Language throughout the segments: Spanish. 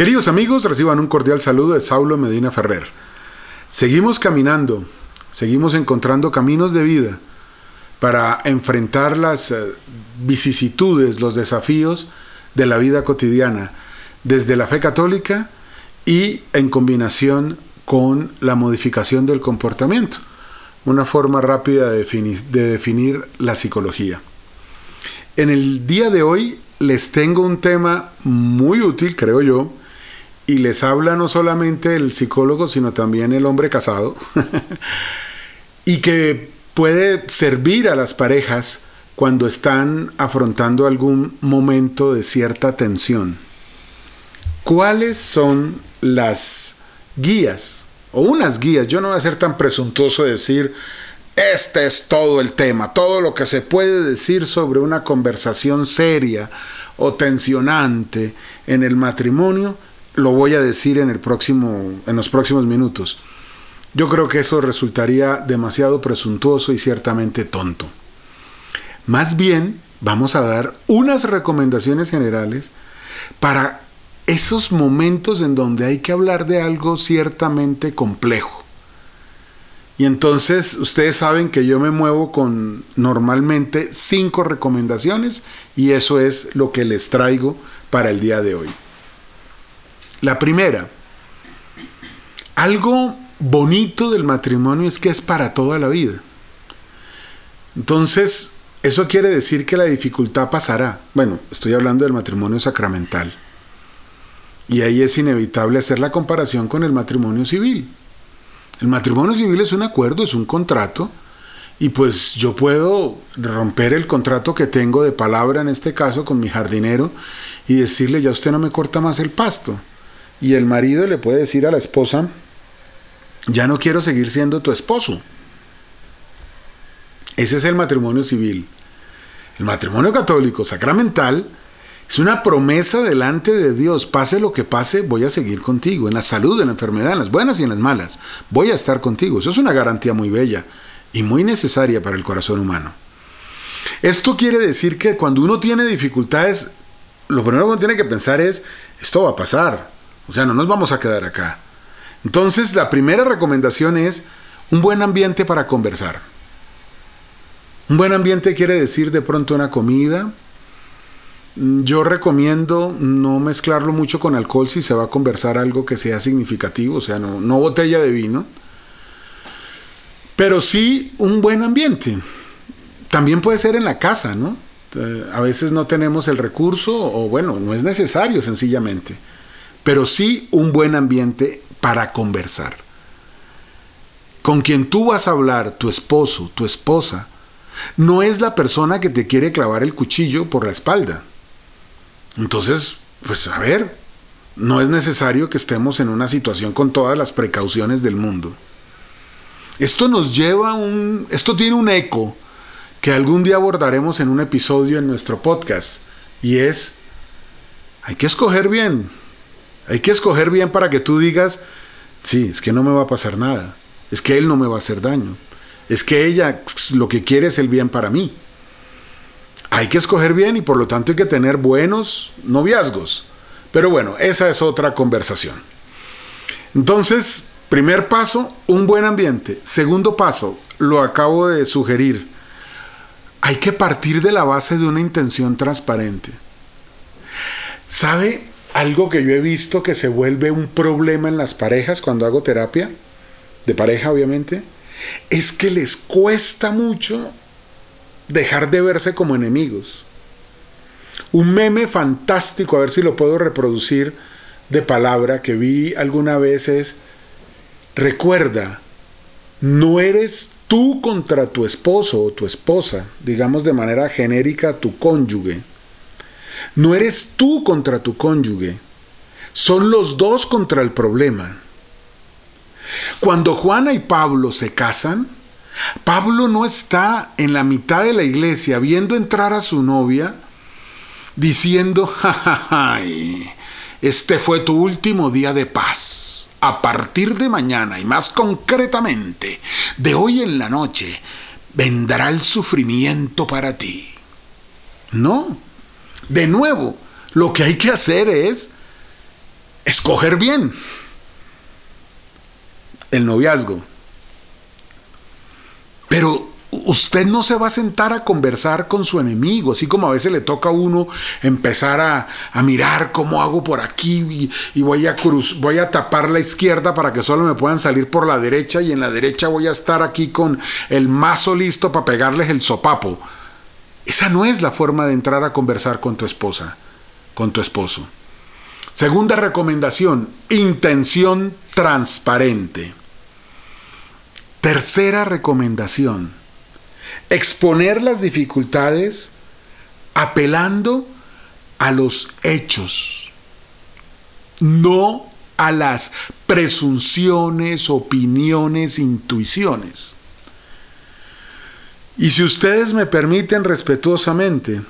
Queridos amigos, reciban un cordial saludo de Saulo Medina Ferrer. Seguimos caminando, seguimos encontrando caminos de vida para enfrentar las eh, vicisitudes, los desafíos de la vida cotidiana, desde la fe católica y en combinación con la modificación del comportamiento, una forma rápida de definir, de definir la psicología. En el día de hoy les tengo un tema muy útil, creo yo, y les habla no solamente el psicólogo, sino también el hombre casado, y que puede servir a las parejas cuando están afrontando algún momento de cierta tensión. ¿Cuáles son las guías? O unas guías, yo no voy a ser tan presuntuoso de decir, este es todo el tema, todo lo que se puede decir sobre una conversación seria o tensionante en el matrimonio lo voy a decir en, el próximo, en los próximos minutos. Yo creo que eso resultaría demasiado presuntuoso y ciertamente tonto. Más bien, vamos a dar unas recomendaciones generales para esos momentos en donde hay que hablar de algo ciertamente complejo. Y entonces ustedes saben que yo me muevo con normalmente cinco recomendaciones y eso es lo que les traigo para el día de hoy. La primera, algo bonito del matrimonio es que es para toda la vida. Entonces, eso quiere decir que la dificultad pasará. Bueno, estoy hablando del matrimonio sacramental. Y ahí es inevitable hacer la comparación con el matrimonio civil. El matrimonio civil es un acuerdo, es un contrato, y pues yo puedo romper el contrato que tengo de palabra en este caso con mi jardinero y decirle, ya usted no me corta más el pasto y el marido le puede decir a la esposa, ya no quiero seguir siendo tu esposo. Ese es el matrimonio civil. El matrimonio católico sacramental es una promesa delante de Dios. Pase lo que pase, voy a seguir contigo. En la salud, en la enfermedad, en las buenas y en las malas. Voy a estar contigo. Eso es una garantía muy bella y muy necesaria para el corazón humano. Esto quiere decir que cuando uno tiene dificultades, lo primero que uno tiene que pensar es, esto va a pasar. O sea, no nos vamos a quedar acá. Entonces, la primera recomendación es un buen ambiente para conversar. Un buen ambiente quiere decir de pronto una comida. Yo recomiendo no mezclarlo mucho con alcohol si se va a conversar algo que sea significativo, o sea, no, no botella de vino. Pero sí un buen ambiente. También puede ser en la casa, ¿no? Eh, a veces no tenemos el recurso o bueno, no es necesario sencillamente pero sí un buen ambiente para conversar. Con quien tú vas a hablar, tu esposo, tu esposa, no es la persona que te quiere clavar el cuchillo por la espalda. Entonces, pues a ver, no es necesario que estemos en una situación con todas las precauciones del mundo. Esto nos lleva a un... Esto tiene un eco que algún día abordaremos en un episodio en nuestro podcast. Y es, hay que escoger bien hay que escoger bien para que tú digas, sí, es que no me va a pasar nada, es que él no me va a hacer daño, es que ella lo que quiere es el bien para mí. Hay que escoger bien y por lo tanto hay que tener buenos noviazgos. Pero bueno, esa es otra conversación. Entonces, primer paso, un buen ambiente. Segundo paso, lo acabo de sugerir. Hay que partir de la base de una intención transparente. ¿Sabe? Algo que yo he visto que se vuelve un problema en las parejas cuando hago terapia, de pareja obviamente, es que les cuesta mucho dejar de verse como enemigos. Un meme fantástico, a ver si lo puedo reproducir de palabra que vi alguna vez es, recuerda, no eres tú contra tu esposo o tu esposa, digamos de manera genérica tu cónyuge no eres tú contra tu cónyuge, son los dos contra el problema. Cuando Juana y Pablo se casan, Pablo no está en la mitad de la iglesia viendo entrar a su novia diciendo, jajaja, este fue tu último día de paz. A partir de mañana y más concretamente, de hoy en la noche, vendrá el sufrimiento para ti. No, de nuevo, lo que hay que hacer es escoger bien el noviazgo. Pero usted no se va a sentar a conversar con su enemigo, así como a veces le toca a uno empezar a, mirar cómo hago por aquí y, voy, a cruz, voy a tapar la izquierda para que solo me puedan salir por la derecha y en la derecha voy a estar aquí con el mazo listo para pegarles el sopapo. Esa no es la forma de entrar a conversar con tu esposa, con tu esposo. Segunda recomendación, intención transparente. Tercera recomendación, exponer las dificultades apelando a los hechos, no a las presunciones, opiniones, intuiciones. Y si ustedes me permiten respetuosamente,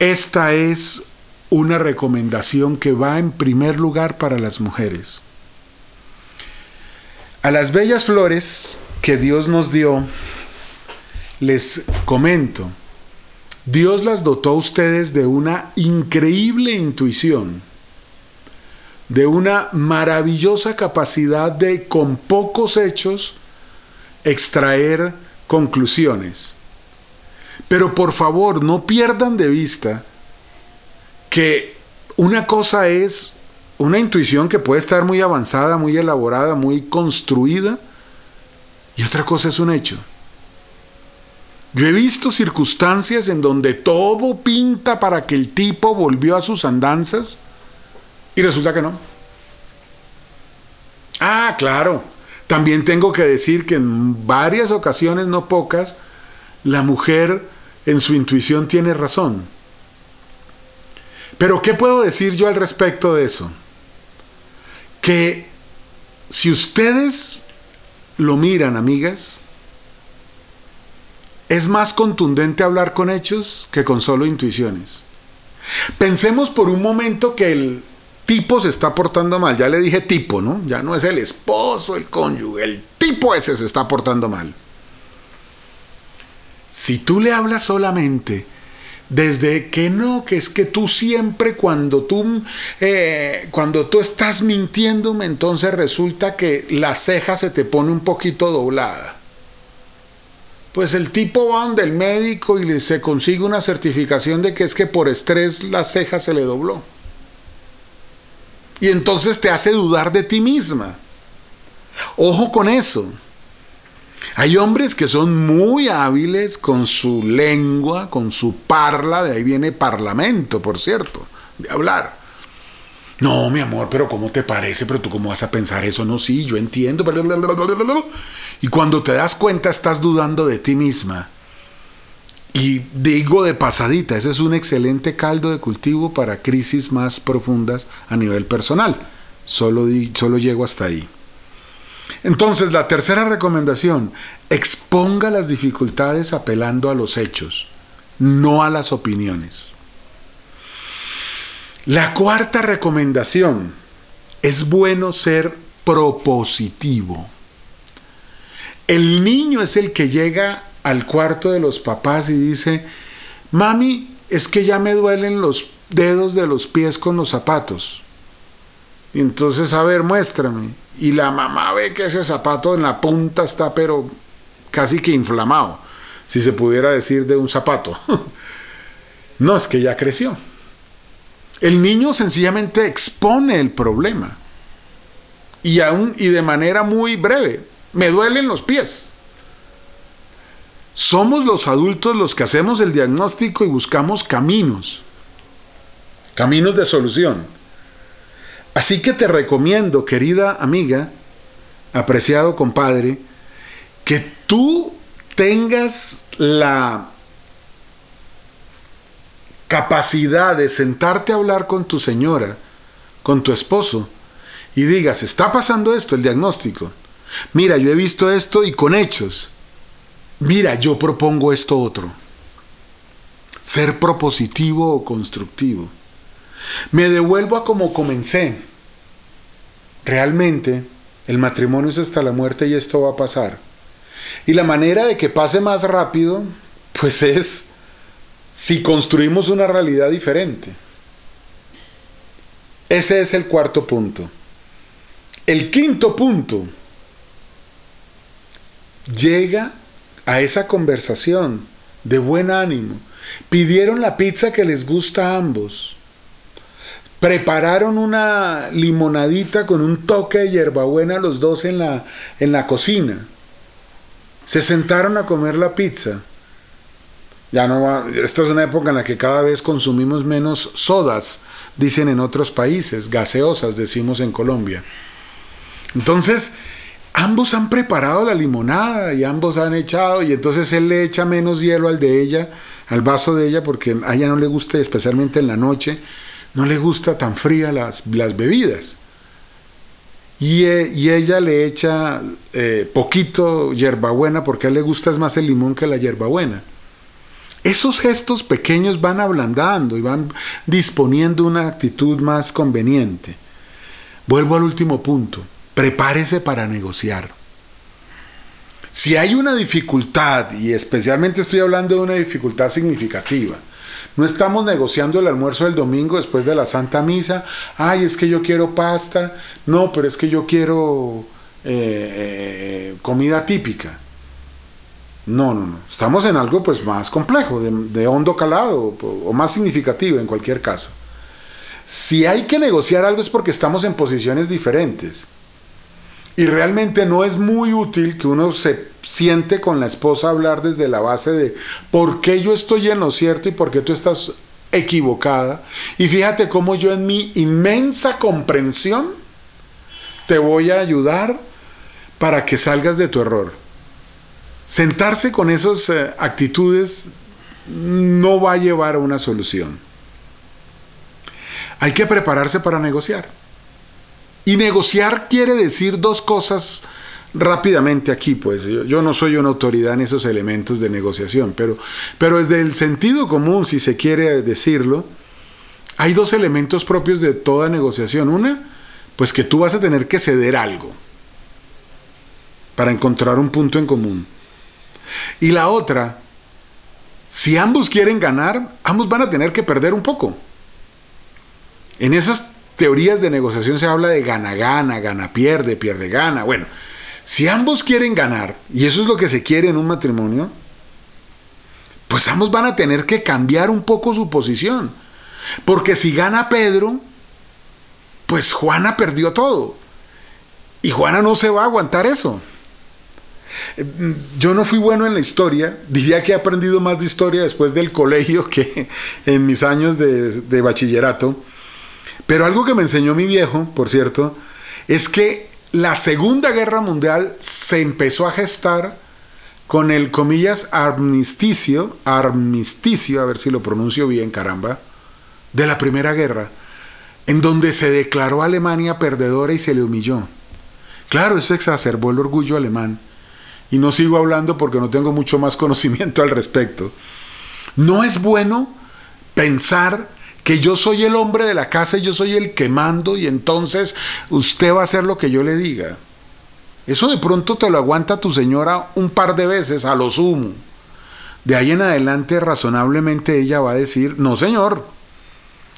esta es una recomendación que va en primer lugar para las mujeres. A las bellas flores que Dios nos dio, les comento, Dios las dotó a ustedes de una increíble intuición, de una maravillosa capacidad de, con pocos hechos, extraer conclusiones. Pero por favor, no pierdan de vista que una cosa es una intuición que puede estar muy avanzada, muy elaborada, muy construida, y otra cosa es un hecho. Yo he visto circunstancias en donde todo pinta para que el tipo volvió a sus andanzas y resulta que no. Ah, claro. También tengo que decir que en varias ocasiones, no pocas, la mujer en su intuición tiene razón. Pero ¿qué puedo decir yo al respecto de eso? Que si ustedes lo miran, amigas, es más contundente hablar con hechos que con solo intuiciones. Pensemos por un momento que el tipo se está portando mal. Ya le dije tipo, ¿no? Ya no es el esposo, el cónyuge, el tipo ese se está portando mal. Si tú le hablas solamente desde que no, que es que tú siempre cuando tú, eh, cuando tú estás mintiéndome, entonces resulta que la ceja se te pone un poquito doblada. Pues el tipo va donde el médico y se consigue una certificación de que es que por estrés la ceja se le dobló. Y entonces te hace dudar de ti misma. Ojo con eso. Hay hombres que son muy hábiles con su lengua, con su parla, de ahí viene parlamento, por cierto, de hablar. No, mi amor, pero ¿cómo te parece? Pero tú cómo vas a pensar eso? No, sí, yo entiendo. Y cuando te das cuenta estás dudando de ti misma. Y digo de pasadita, ese es un excelente caldo de cultivo para crisis más profundas a nivel personal. Solo, solo llego hasta ahí. Entonces, la tercera recomendación, exponga las dificultades apelando a los hechos, no a las opiniones. La cuarta recomendación, es bueno ser propositivo. El niño es el que llega al cuarto de los papás y dice, mami, es que ya me duelen los dedos de los pies con los zapatos. Y entonces, a ver, muéstrame. Y la mamá ve que ese zapato en la punta está, pero casi que inflamado, si se pudiera decir de un zapato. no, es que ya creció. El niño sencillamente expone el problema. Y, aún, y de manera muy breve. Me duelen los pies. Somos los adultos los que hacemos el diagnóstico y buscamos caminos. Caminos de solución. Así que te recomiendo, querida amiga, apreciado compadre, que tú tengas la capacidad de sentarte a hablar con tu señora, con tu esposo, y digas, está pasando esto, el diagnóstico. Mira, yo he visto esto y con hechos. Mira, yo propongo esto otro. Ser propositivo o constructivo. Me devuelvo a como comencé. Realmente, el matrimonio es hasta la muerte y esto va a pasar. Y la manera de que pase más rápido, pues es si construimos una realidad diferente. Ese es el cuarto punto. El quinto punto llega a esa conversación de buen ánimo. Pidieron la pizza que les gusta a ambos. Prepararon una limonadita con un toque de hierbabuena los dos en la, en la cocina. Se sentaron a comer la pizza. Ya no va, esta es una época en la que cada vez consumimos menos sodas, dicen en otros países, gaseosas, decimos en Colombia. Entonces, ambos han preparado la limonada y ambos han echado, y entonces él le echa menos hielo al de ella, al vaso de ella, porque a ella no le gusta, especialmente en la noche, no le gusta tan fría las, bebidas. Y, eh, y, ella le echa eh, poquito hierbabuena, porque a él le gusta más el limón que la hierbabuena. Esos gestos pequeños van ablandando y van disponiendo una actitud más conveniente. Vuelvo al último punto prepárese para negociar. Si hay una dificultad, y especialmente estoy hablando de una dificultad significativa, no estamos negociando el almuerzo del domingo después de la Santa Misa, ay, es que yo quiero pasta, no, pero es que yo quiero eh, eh, comida típica. No, no, no. Estamos en algo pues más complejo, de, de hondo calado o más significativo en cualquier caso. Si hay que negociar algo es porque estamos en posiciones diferentes. Y realmente no es muy útil que uno se siente con la esposa hablar desde la base de por qué yo estoy en lo cierto y por qué tú estás equivocada. Y fíjate cómo yo en mi inmensa comprensión te voy a ayudar para que salgas de tu error. Sentarse con esas eh, actitudes no va a llevar a una solución. Hay que prepararse para negociar. Y negociar quiere decir dos cosas rápidamente aquí, pues yo, no soy una autoridad en esos elementos de negociación, pero, pero desde el sentido común, si se quiere decirlo, hay dos elementos propios de toda negociación. Una, pues que tú vas a tener que ceder algo para encontrar un punto en común. Y la otra, si ambos quieren ganar, ambos van a tener que perder un poco. En esas teorías de negociación se habla de gana-gana, gana-pierde, pierde-gana. Bueno, si ambos quieren ganar, y eso es lo que se quiere en un matrimonio, pues ambos van a tener que cambiar un poco su posición. Porque si gana Pedro, pues Juana perdió todo. Y Juana no se va a aguantar eso. Yo no fui bueno en la historia, diría que he aprendido más de historia después del colegio que en mis años de, de bachillerato. Pero algo que me enseñó mi viejo, por cierto, es que la Segunda Guerra Mundial se empezó a gestar con el, comillas, armisticio, armisticio, a ver si lo pronuncio bien, caramba, de la Primera Guerra, en donde se declaró Alemania perdedora y se le humilló. Claro, eso exacerbó el orgullo alemán. Y no sigo hablando porque no tengo mucho más conocimiento al respecto. No es bueno pensar que yo soy el hombre de la casa y yo soy el que mando y entonces usted va a hacer lo que yo le diga. Eso de pronto te lo aguanta tu señora un par de veces, a lo sumo. De ahí en adelante razonablemente ella va a decir, no señor.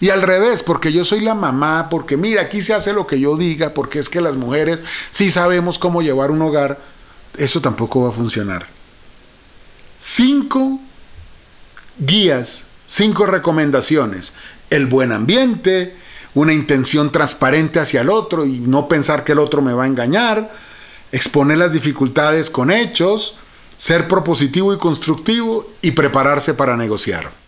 Y al revés, porque yo soy la mamá, porque mira, aquí se hace lo que yo diga, porque es que las mujeres sí sabemos cómo llevar un hogar, eso tampoco va a funcionar. Cinco guías, cinco recomendaciones el buen ambiente, una intención transparente hacia el otro y no pensar que el otro me va a engañar, exponer las dificultades con hechos, ser propositivo y constructivo y prepararse para negociar.